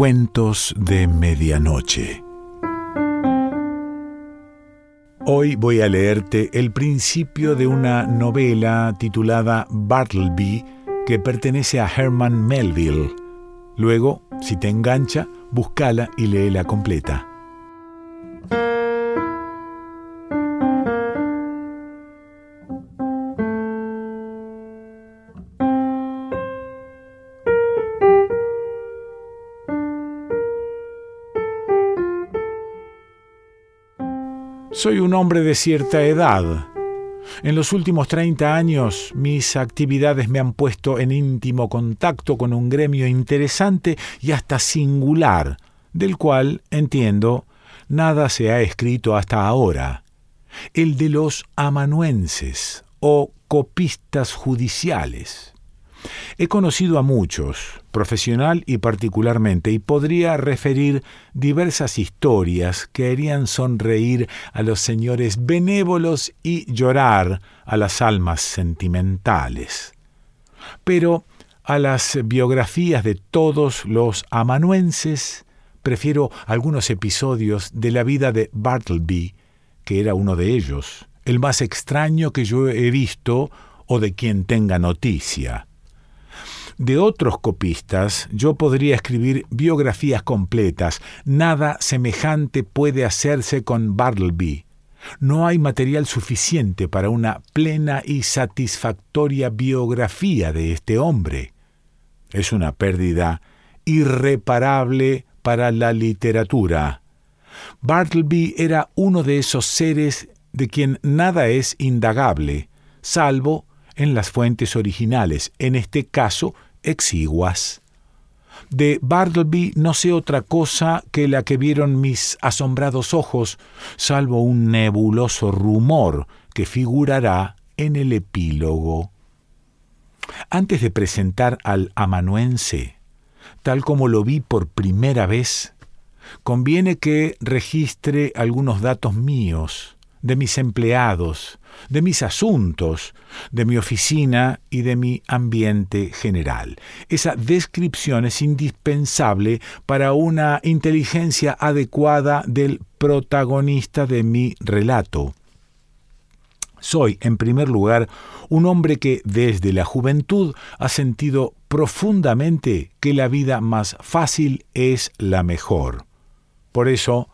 Cuentos de Medianoche. Hoy voy a leerte el principio de una novela titulada Bartleby que pertenece a Herman Melville. Luego, si te engancha, búscala y léela completa. Soy un hombre de cierta edad. En los últimos 30 años mis actividades me han puesto en íntimo contacto con un gremio interesante y hasta singular, del cual, entiendo, nada se ha escrito hasta ahora, el de los amanuenses o copistas judiciales. He conocido a muchos, profesional y particularmente, y podría referir diversas historias que harían sonreír a los señores benévolos y llorar a las almas sentimentales. Pero a las biografías de todos los amanuenses prefiero algunos episodios de la vida de Bartleby, que era uno de ellos, el más extraño que yo he visto o de quien tenga noticia. De otros copistas yo podría escribir biografías completas. Nada semejante puede hacerse con Bartleby. No hay material suficiente para una plena y satisfactoria biografía de este hombre. Es una pérdida irreparable para la literatura. Bartleby era uno de esos seres de quien nada es indagable, salvo en las fuentes originales, en este caso exiguas. De Bartleby no sé otra cosa que la que vieron mis asombrados ojos, salvo un nebuloso rumor que figurará en el epílogo. Antes de presentar al amanuense, tal como lo vi por primera vez, conviene que registre algunos datos míos, de mis empleados, de mis asuntos, de mi oficina y de mi ambiente general. Esa descripción es indispensable para una inteligencia adecuada del protagonista de mi relato. Soy, en primer lugar, un hombre que desde la juventud ha sentido profundamente que la vida más fácil es la mejor. Por eso,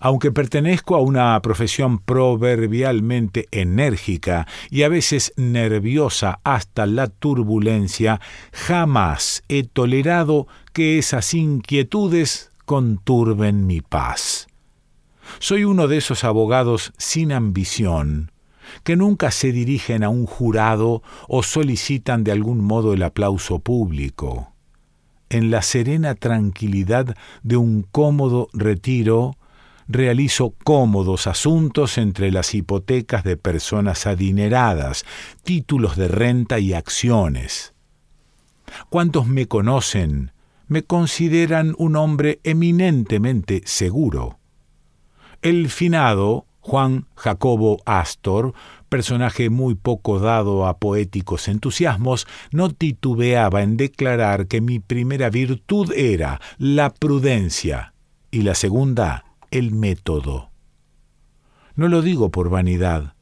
aunque pertenezco a una profesión proverbialmente enérgica y a veces nerviosa hasta la turbulencia, jamás he tolerado que esas inquietudes conturben mi paz. Soy uno de esos abogados sin ambición, que nunca se dirigen a un jurado o solicitan de algún modo el aplauso público. En la serena tranquilidad de un cómodo retiro, realizo cómodos asuntos entre las hipotecas de personas adineradas, títulos de renta y acciones. Cuantos me conocen me consideran un hombre eminentemente seguro. El finado Juan Jacobo Astor, personaje muy poco dado a poéticos entusiasmos, no titubeaba en declarar que mi primera virtud era la prudencia y la segunda el método. No lo digo por vanidad,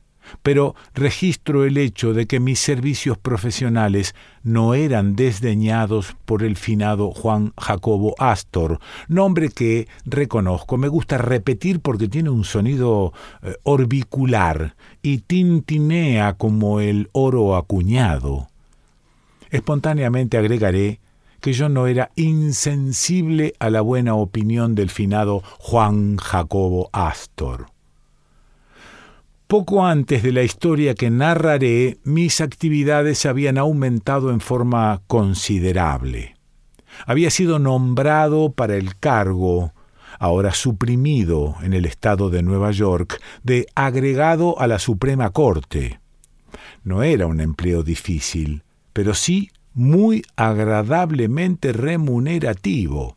pero registro el hecho de que mis servicios profesionales no eran desdeñados por el finado Juan Jacobo Astor, nombre que reconozco, me gusta repetir porque tiene un sonido eh, orbicular y tintinea como el oro acuñado. Espontáneamente agregaré que yo no era insensible a la buena opinión del finado Juan Jacobo Astor. Poco antes de la historia que narraré, mis actividades habían aumentado en forma considerable. Había sido nombrado para el cargo, ahora suprimido en el estado de Nueva York, de agregado a la Suprema Corte. No era un empleo difícil, pero sí muy agradablemente remunerativo.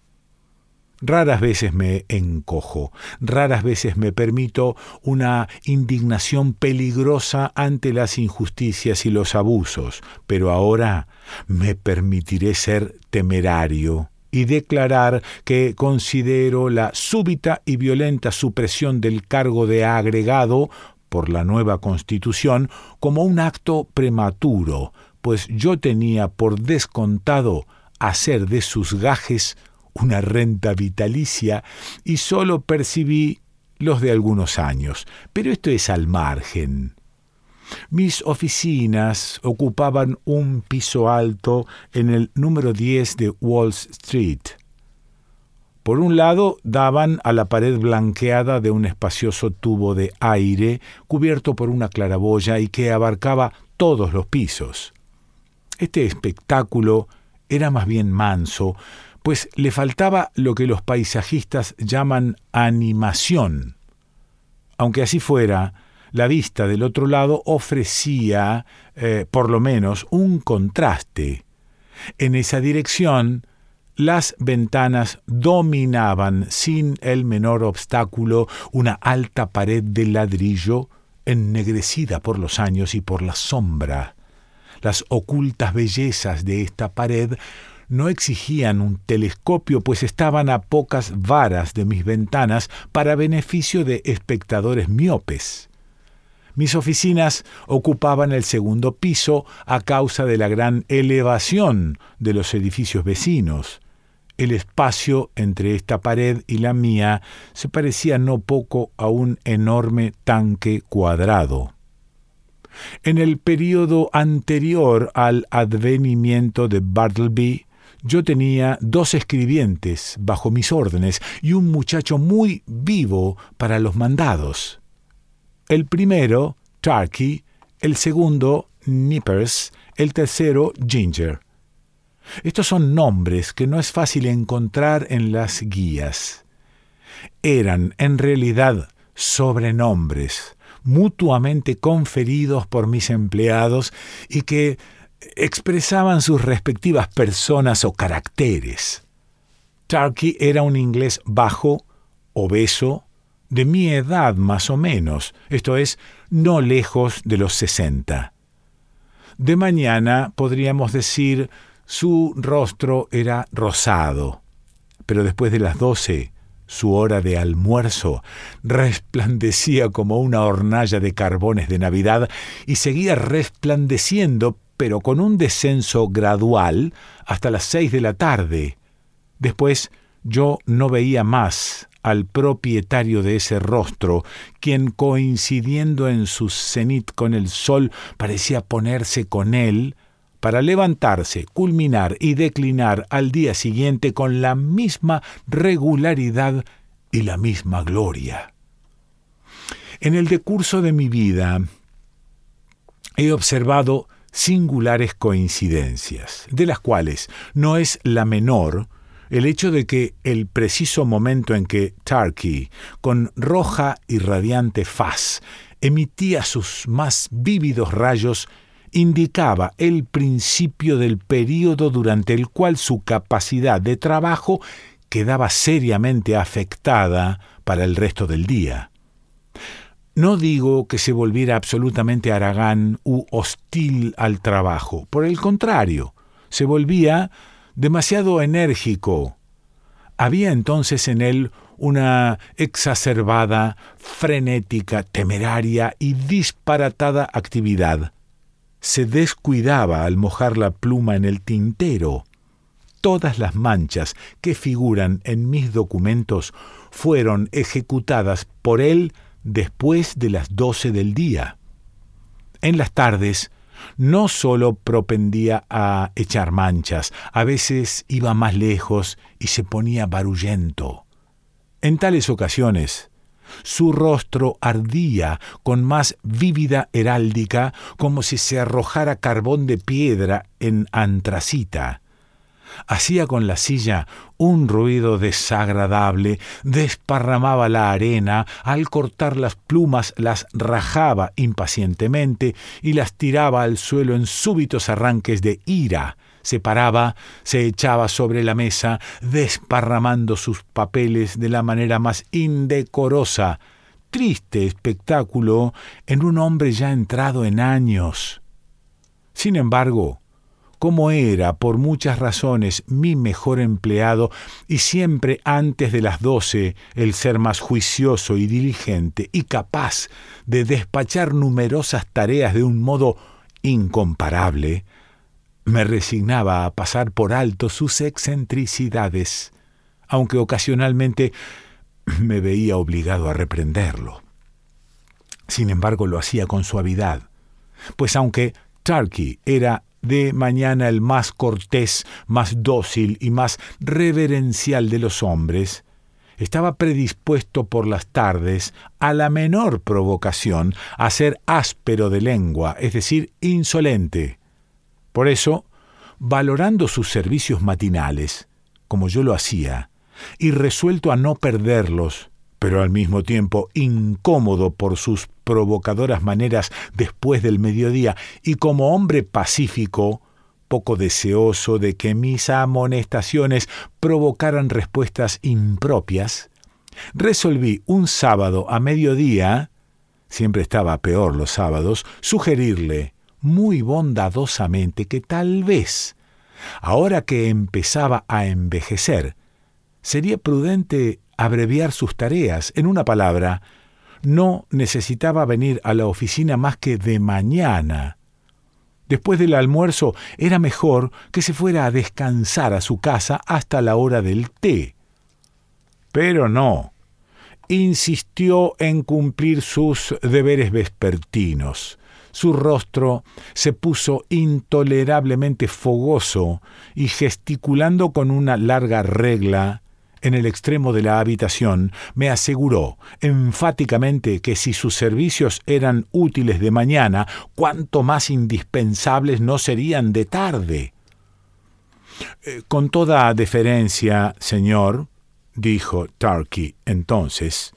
Raras veces me encojo, raras veces me permito una indignación peligrosa ante las injusticias y los abusos, pero ahora me permitiré ser temerario y declarar que considero la súbita y violenta supresión del cargo de agregado por la nueva Constitución como un acto prematuro, pues yo tenía por descontado hacer de sus gajes una renta vitalicia y sólo percibí los de algunos años. Pero esto es al margen. Mis oficinas ocupaban un piso alto en el número 10 de Wall Street. Por un lado daban a la pared blanqueada de un espacioso tubo de aire cubierto por una claraboya y que abarcaba todos los pisos. Este espectáculo era más bien manso, pues le faltaba lo que los paisajistas llaman animación. Aunque así fuera, la vista del otro lado ofrecía, eh, por lo menos, un contraste. En esa dirección, las ventanas dominaban sin el menor obstáculo una alta pared de ladrillo ennegrecida por los años y por la sombra. Las ocultas bellezas de esta pared no exigían un telescopio, pues estaban a pocas varas de mis ventanas para beneficio de espectadores miopes. Mis oficinas ocupaban el segundo piso a causa de la gran elevación de los edificios vecinos. El espacio entre esta pared y la mía se parecía no poco a un enorme tanque cuadrado. En el período anterior al advenimiento de Bartleby, yo tenía dos escribientes bajo mis órdenes y un muchacho muy vivo para los mandados. El primero, Turkey, el segundo, Nippers, el tercero, Ginger. Estos son nombres que no es fácil encontrar en las guías. Eran, en realidad, sobrenombres, mutuamente conferidos por mis empleados y que expresaban sus respectivas personas o caracteres. Turkey era un inglés bajo, obeso, de mi edad más o menos, esto es, no lejos de los sesenta. De mañana podríamos decir su rostro era rosado, pero después de las doce, su hora de almuerzo, resplandecía como una hornalla de carbones de Navidad y seguía resplandeciendo, pero con un descenso gradual, hasta las seis de la tarde. Después yo no veía más al propietario de ese rostro, quien coincidiendo en su cenit con el sol parecía ponerse con él, para levantarse, culminar y declinar al día siguiente con la misma regularidad y la misma gloria. En el decurso de mi vida he observado singulares coincidencias, de las cuales no es la menor el hecho de que el preciso momento en que Turkey, con roja y radiante faz, emitía sus más vívidos rayos, indicaba el principio del período durante el cual su capacidad de trabajo quedaba seriamente afectada para el resto del día. No digo que se volviera absolutamente aragán u hostil al trabajo, por el contrario, se volvía demasiado enérgico. Había entonces en él una exacerbada, frenética, temeraria y disparatada actividad. Se descuidaba al mojar la pluma en el tintero. Todas las manchas que figuran en mis documentos fueron ejecutadas por él después de las doce del día. En las tardes no sólo propendía a echar manchas, a veces iba más lejos y se ponía barullento. En tales ocasiones, su rostro ardía con más vívida heráldica como si se arrojara carbón de piedra en antracita hacía con la silla un ruido desagradable, desparramaba la arena, al cortar las plumas las rajaba impacientemente y las tiraba al suelo en súbitos arranques de ira. Se paraba, se echaba sobre la mesa, desparramando sus papeles de la manera más indecorosa. Triste espectáculo en un hombre ya entrado en años. Sin embargo, como era, por muchas razones, mi mejor empleado y siempre antes de las doce el ser más juicioso y diligente y capaz de despachar numerosas tareas de un modo incomparable, me resignaba a pasar por alto sus excentricidades, aunque ocasionalmente me veía obligado a reprenderlo. Sin embargo, lo hacía con suavidad, pues aunque Turkey era de mañana el más cortés, más dócil y más reverencial de los hombres, estaba predispuesto por las tardes a la menor provocación a ser áspero de lengua, es decir, insolente. Por eso, valorando sus servicios matinales, como yo lo hacía, y resuelto a no perderlos, pero al mismo tiempo incómodo por sus provocadoras maneras después del mediodía, y como hombre pacífico, poco deseoso de que mis amonestaciones provocaran respuestas impropias, resolví un sábado a mediodía, siempre estaba peor los sábados, sugerirle muy bondadosamente que tal vez, ahora que empezaba a envejecer, sería prudente abreviar sus tareas. En una palabra, no necesitaba venir a la oficina más que de mañana. Después del almuerzo era mejor que se fuera a descansar a su casa hasta la hora del té. Pero no. Insistió en cumplir sus deberes vespertinos. Su rostro se puso intolerablemente fogoso y gesticulando con una larga regla en el extremo de la habitación, me aseguró enfáticamente que si sus servicios eran útiles de mañana, cuánto más indispensables no serían de tarde. Eh, con toda deferencia, señor, dijo Turkey entonces,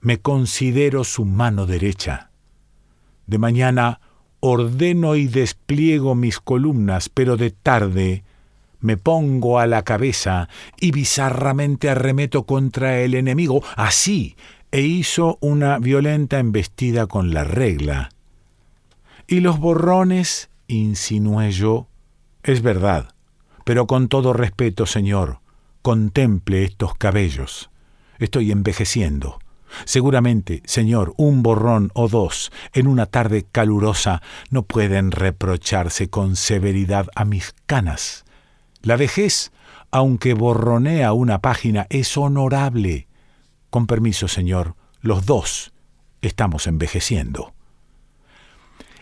me considero su mano derecha. De mañana ordeno y despliego mis columnas, pero de tarde me pongo a la cabeza y bizarramente arremeto contra el enemigo, así, e hizo una violenta embestida con la regla. Y los borrones, insinué yo, es verdad, pero con todo respeto, señor, contemple estos cabellos. Estoy envejeciendo. Seguramente, señor, un borrón o dos en una tarde calurosa no pueden reprocharse con severidad a mis canas. La vejez, aunque borronea una página, es honorable. Con permiso, señor, los dos estamos envejeciendo.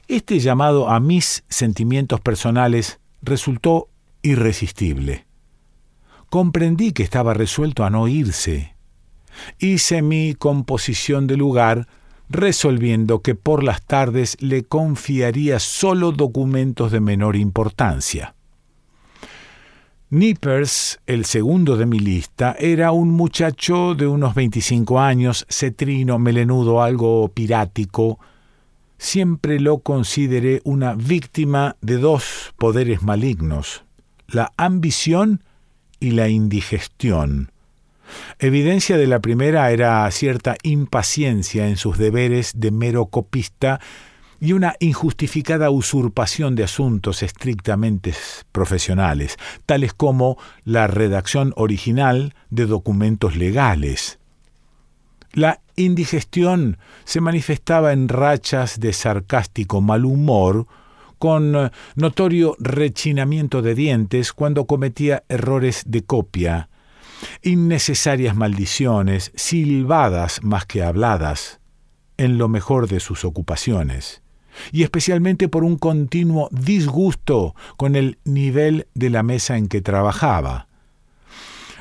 Este llamado a mis sentimientos personales resultó irresistible. Comprendí que estaba resuelto a no irse. Hice mi composición de lugar, resolviendo que por las tardes le confiaría solo documentos de menor importancia. Nippers, el segundo de mi lista, era un muchacho de unos 25 años, cetrino, melenudo, algo pirático. Siempre lo consideré una víctima de dos poderes malignos, la ambición y la indigestión. Evidencia de la primera era cierta impaciencia en sus deberes de mero copista y una injustificada usurpación de asuntos estrictamente profesionales, tales como la redacción original de documentos legales. La indigestión se manifestaba en rachas de sarcástico mal humor, con notorio rechinamiento de dientes cuando cometía errores de copia, innecesarias maldiciones, silbadas más que habladas, en lo mejor de sus ocupaciones y especialmente por un continuo disgusto con el nivel de la mesa en que trabajaba.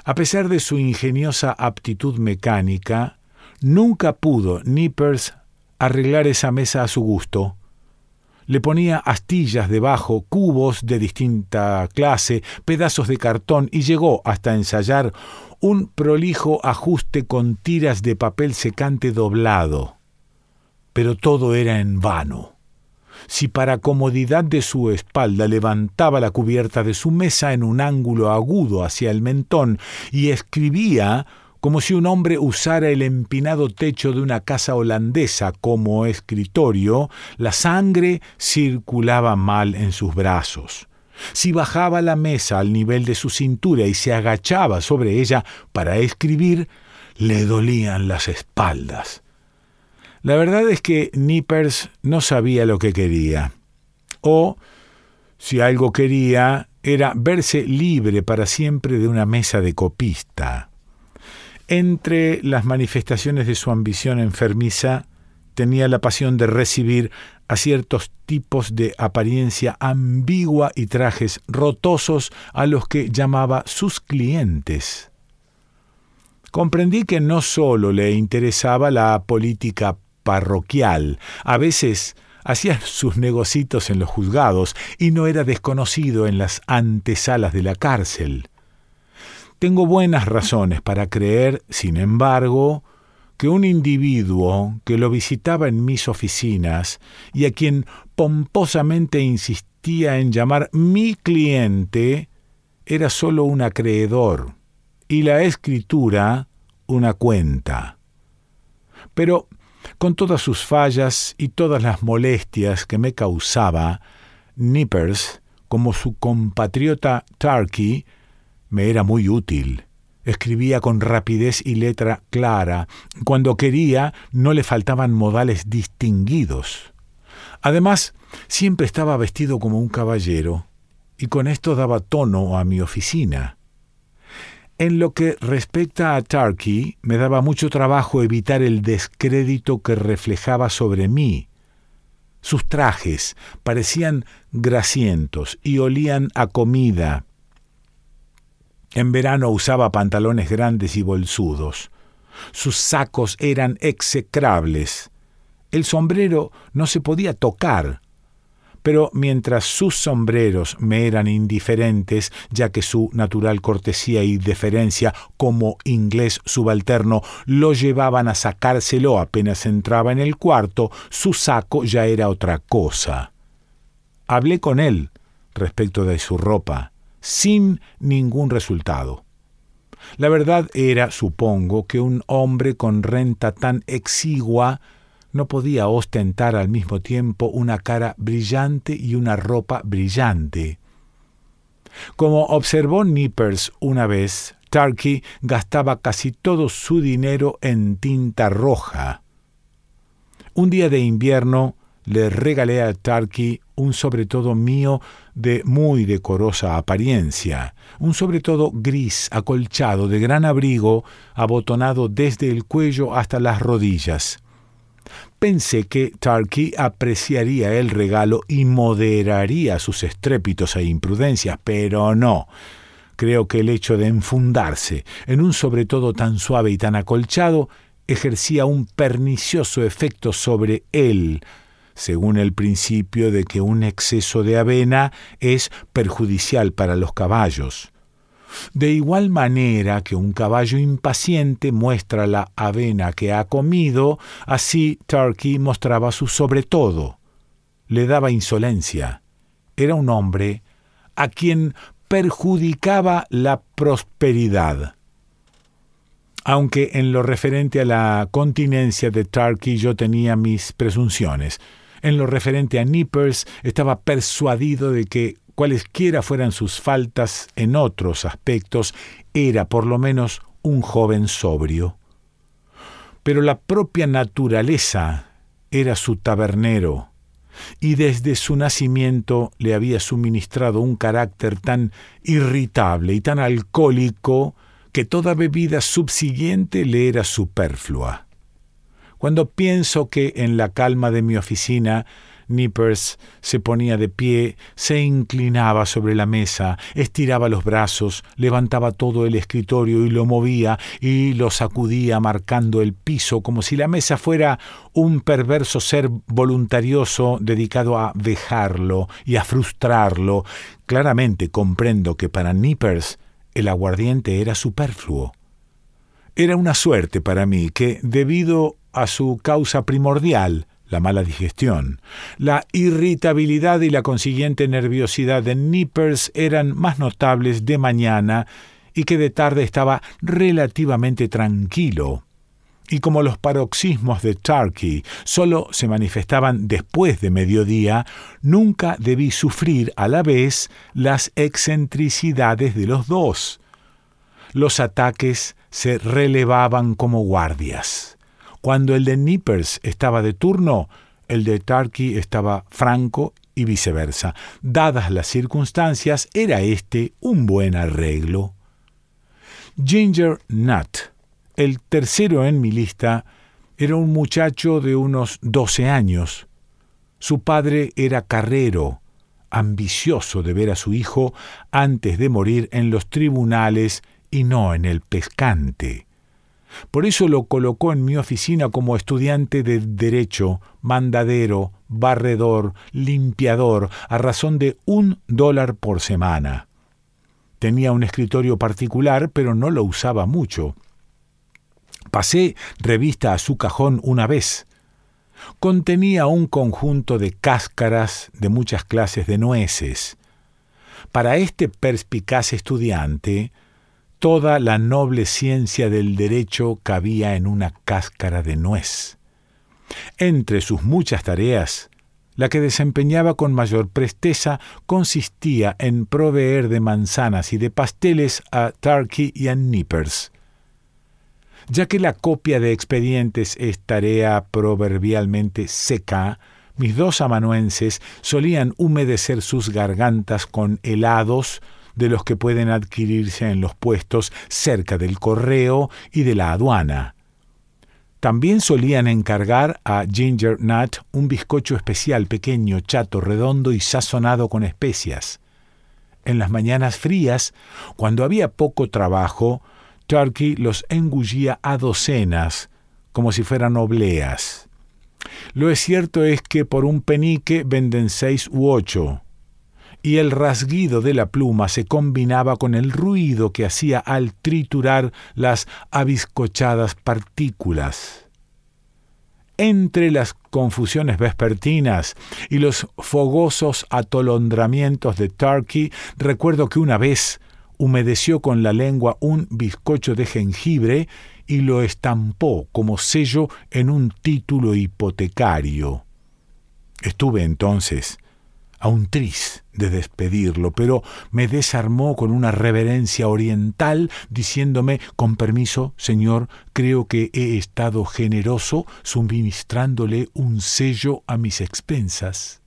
A pesar de su ingeniosa aptitud mecánica, nunca pudo Nippers arreglar esa mesa a su gusto. Le ponía astillas debajo, cubos de distinta clase, pedazos de cartón y llegó hasta ensayar un prolijo ajuste con tiras de papel secante doblado. Pero todo era en vano si para comodidad de su espalda levantaba la cubierta de su mesa en un ángulo agudo hacia el mentón y escribía como si un hombre usara el empinado techo de una casa holandesa como escritorio, la sangre circulaba mal en sus brazos. Si bajaba la mesa al nivel de su cintura y se agachaba sobre ella para escribir, le dolían las espaldas. La verdad es que Nippers no sabía lo que quería. O, si algo quería, era verse libre para siempre de una mesa de copista. Entre las manifestaciones de su ambición enfermiza, tenía la pasión de recibir a ciertos tipos de apariencia ambigua y trajes rotosos a los que llamaba sus clientes. Comprendí que no sólo le interesaba la política parroquial, a veces hacía sus negocitos en los juzgados y no era desconocido en las antesalas de la cárcel. Tengo buenas razones para creer, sin embargo, que un individuo que lo visitaba en mis oficinas y a quien pomposamente insistía en llamar mi cliente era sólo un acreedor y la escritura una cuenta. Pero con todas sus fallas y todas las molestias que me causaba, Nippers, como su compatriota Turkey, me era muy útil. Escribía con rapidez y letra clara. Cuando quería, no le faltaban modales distinguidos. Además, siempre estaba vestido como un caballero, y con esto daba tono a mi oficina. En lo que respecta a Turkey, me daba mucho trabajo evitar el descrédito que reflejaba sobre mí. Sus trajes parecían grasientos y olían a comida. En verano usaba pantalones grandes y bolsudos. Sus sacos eran execrables. El sombrero no se podía tocar, pero mientras sus sombreros me eran indiferentes, ya que su natural cortesía y deferencia como inglés subalterno lo llevaban a sacárselo apenas entraba en el cuarto, su saco ya era otra cosa. Hablé con él respecto de su ropa, sin ningún resultado. La verdad era, supongo, que un hombre con renta tan exigua no podía ostentar al mismo tiempo una cara brillante y una ropa brillante. Como observó Nippers una vez, Turkey gastaba casi todo su dinero en tinta roja. Un día de invierno le regalé a Turkey un sobretodo mío de muy decorosa apariencia, un sobretodo gris acolchado de gran abrigo, abotonado desde el cuello hasta las rodillas. Pensé que Turkey apreciaría el regalo y moderaría sus estrépitos e imprudencias, pero no. Creo que el hecho de enfundarse en un sobretodo tan suave y tan acolchado ejercía un pernicioso efecto sobre él, según el principio de que un exceso de avena es perjudicial para los caballos. De igual manera que un caballo impaciente muestra la avena que ha comido, así Turkey mostraba su sobre todo. Le daba insolencia. Era un hombre a quien perjudicaba la prosperidad. Aunque en lo referente a la continencia de Turkey yo tenía mis presunciones, en lo referente a Nippers estaba persuadido de que cualesquiera fueran sus faltas en otros aspectos, era por lo menos un joven sobrio. Pero la propia naturaleza era su tabernero, y desde su nacimiento le había suministrado un carácter tan irritable y tan alcohólico que toda bebida subsiguiente le era superflua. Cuando pienso que en la calma de mi oficina Nippers se ponía de pie, se inclinaba sobre la mesa, estiraba los brazos, levantaba todo el escritorio y lo movía y lo sacudía marcando el piso como si la mesa fuera un perverso ser voluntarioso dedicado a vejarlo y a frustrarlo. Claramente comprendo que para Nippers el aguardiente era superfluo. Era una suerte para mí que, debido a su causa primordial, la mala digestión. La irritabilidad y la consiguiente nerviosidad de Nippers eran más notables de mañana y que de tarde estaba relativamente tranquilo. y como los paroxismos de Turkey solo se manifestaban después de mediodía, nunca debí sufrir a la vez las excentricidades de los dos. Los ataques se relevaban como guardias. Cuando el de Nippers estaba de turno, el de Turkey estaba franco y viceversa. Dadas las circunstancias, era este un buen arreglo. Ginger Nut el tercero en mi lista era un muchacho de unos doce años. Su padre era carrero, ambicioso de ver a su hijo antes de morir en los tribunales y no en el pescante. Por eso lo colocó en mi oficina como estudiante de derecho, mandadero, barredor, limpiador, a razón de un dólar por semana. Tenía un escritorio particular, pero no lo usaba mucho. Pasé revista a su cajón una vez. Contenía un conjunto de cáscaras de muchas clases de nueces. Para este perspicaz estudiante, toda la noble ciencia del derecho cabía en una cáscara de nuez. Entre sus muchas tareas, la que desempeñaba con mayor presteza consistía en proveer de manzanas y de pasteles a Turkey y a Nippers. Ya que la copia de expedientes es tarea proverbialmente seca, mis dos amanuenses solían humedecer sus gargantas con helados de los que pueden adquirirse en los puestos cerca del correo y de la aduana. También solían encargar a Ginger Nut un bizcocho especial pequeño, chato, redondo y sazonado con especias. En las mañanas frías, cuando había poco trabajo, Turkey los engullía a docenas, como si fueran obleas. Lo es cierto es que por un penique venden seis u ocho, y el rasguido de la pluma se combinaba con el ruido que hacía al triturar las abiscochadas partículas. Entre las confusiones vespertinas y los fogosos atolondramientos de Turkey, recuerdo que una vez humedeció con la lengua un bizcocho de jengibre y lo estampó como sello en un título hipotecario. Estuve entonces a un tris de despedirlo, pero me desarmó con una reverencia oriental, diciéndome con permiso, señor, creo que he estado generoso suministrándole un sello a mis expensas.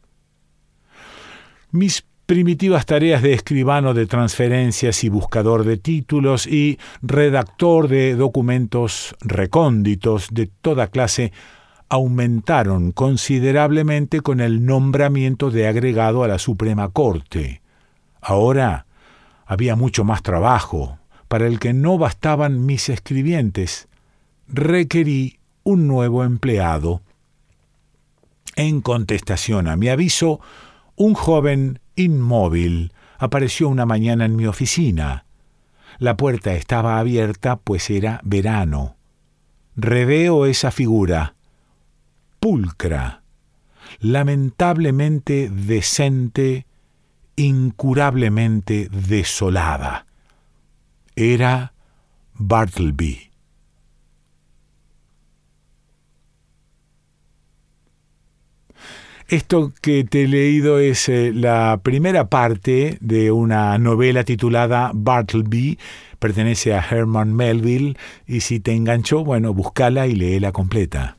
Mis primitivas tareas de escribano de transferencias y buscador de títulos y redactor de documentos recónditos de toda clase aumentaron considerablemente con el nombramiento de agregado a la Suprema Corte. Ahora había mucho más trabajo, para el que no bastaban mis escribientes. Requerí un nuevo empleado. En contestación a mi aviso, un joven inmóvil apareció una mañana en mi oficina. La puerta estaba abierta, pues era verano. Reveo esa figura, pulcra, lamentablemente decente, incurablemente desolada. Era Bartleby. Esto que te he leído es eh, la primera parte de una novela titulada Bartleby, pertenece a Herman Melville, y si te enganchó, bueno, búscala y léela completa.